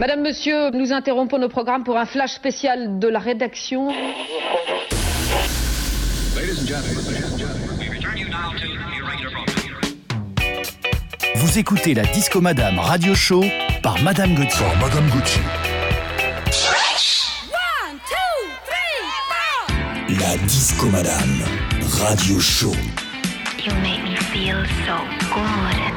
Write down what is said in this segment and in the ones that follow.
Madame, Monsieur, nous interrompons nos programmes pour un flash spécial de la rédaction. Vous écoutez la Disco Madame Radio Show par Madame Gauthier. Par Madame Gauthier. La Disco Madame Radio Show. You make me feel so good.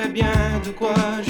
Moi je pense plus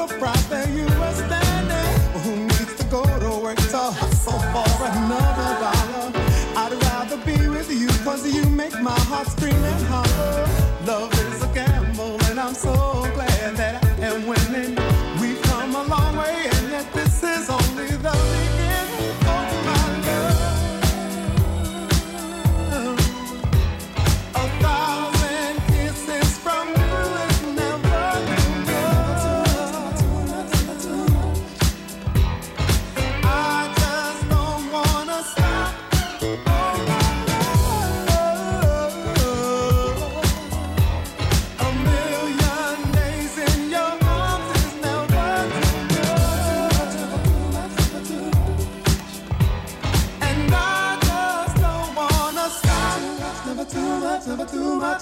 so proud that you were standing. Who needs to go to work to hustle for another dollar? I'd rather be with you, cause you make my heart scream and holler. Love is a gamble, and I'm so glad that I am winning. We've come a long way, and yet this is only the beginning.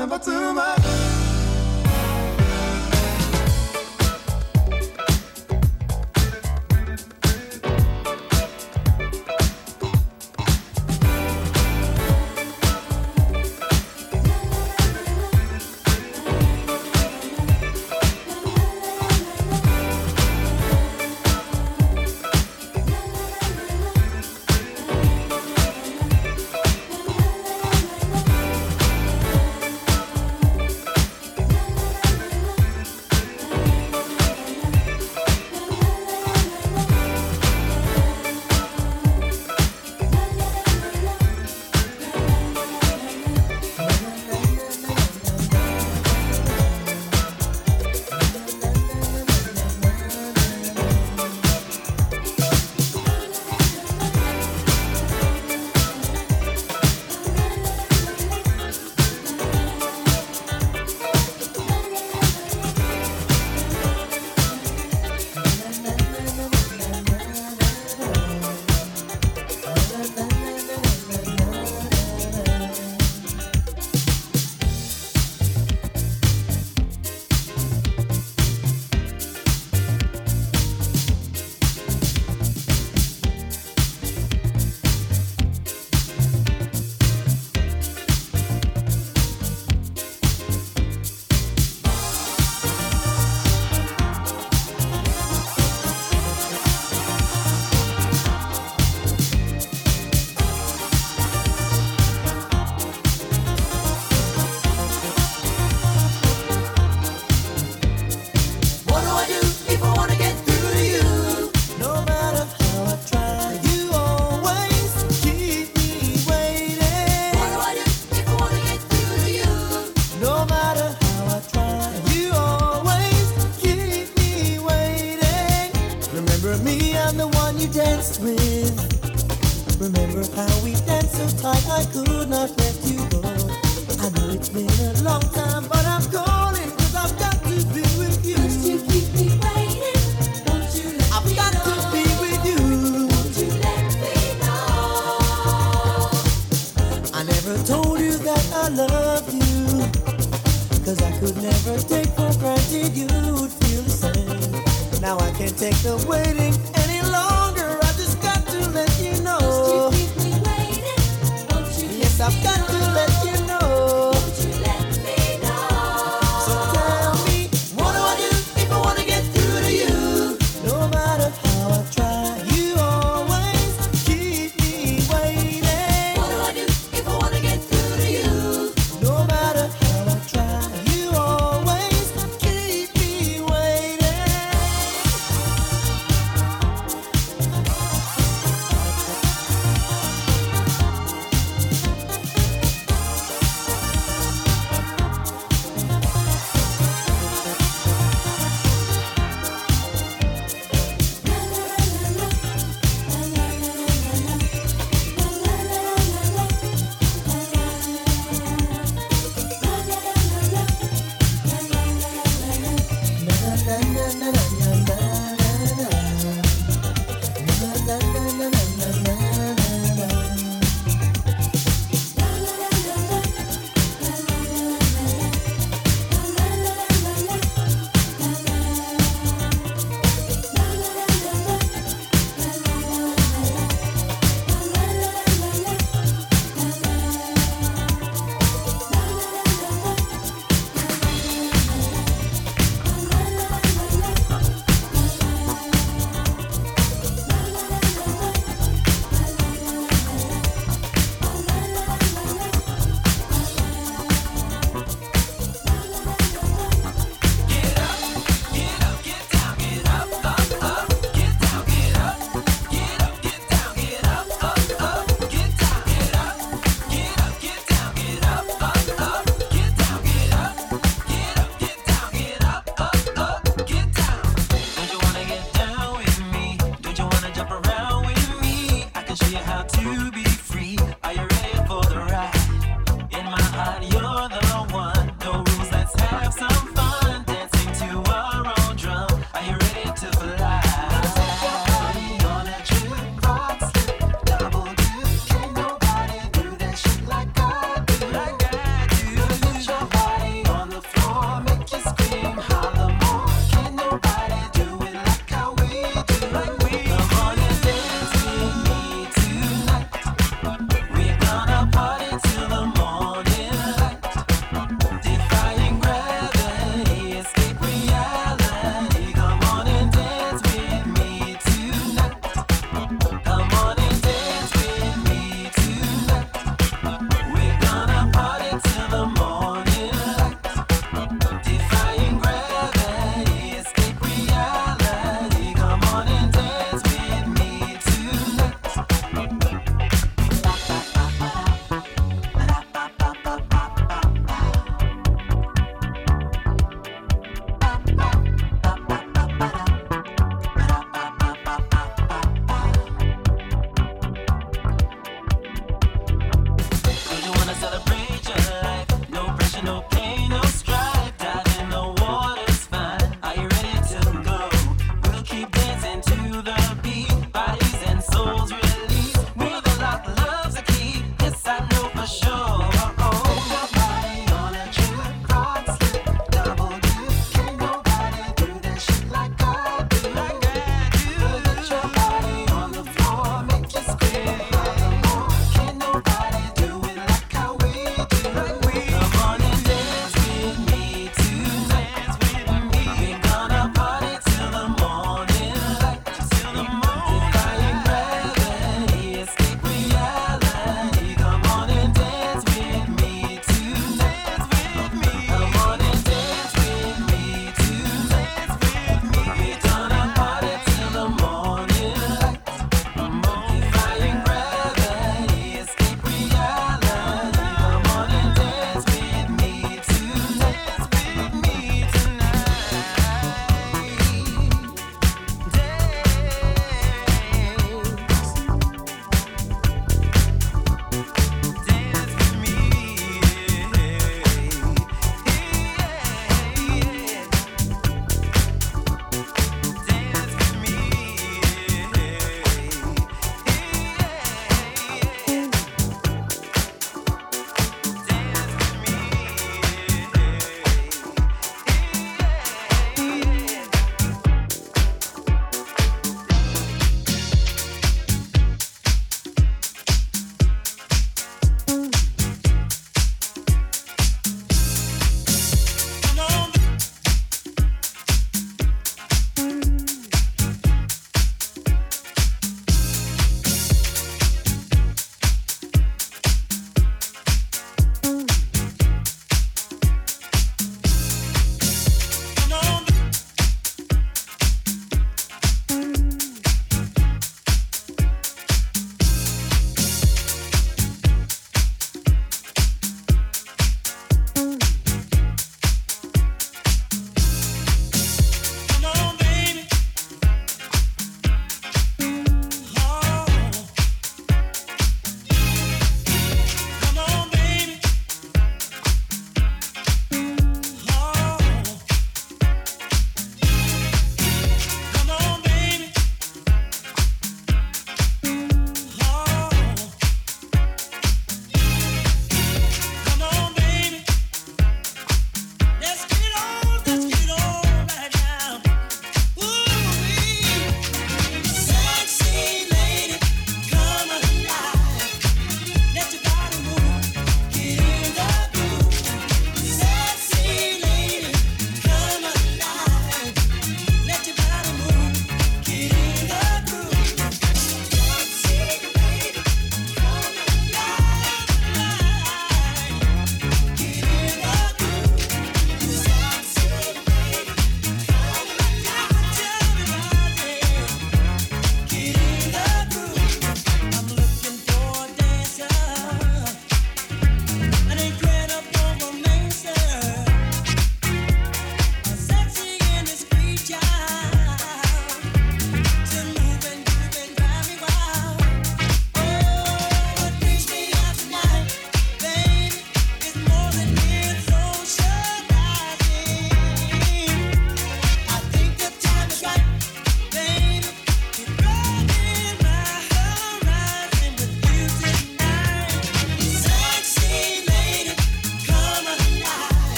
never too much.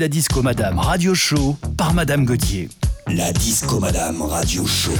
La Disco Madame Radio Show par Madame Gauthier. La disco madame radio show.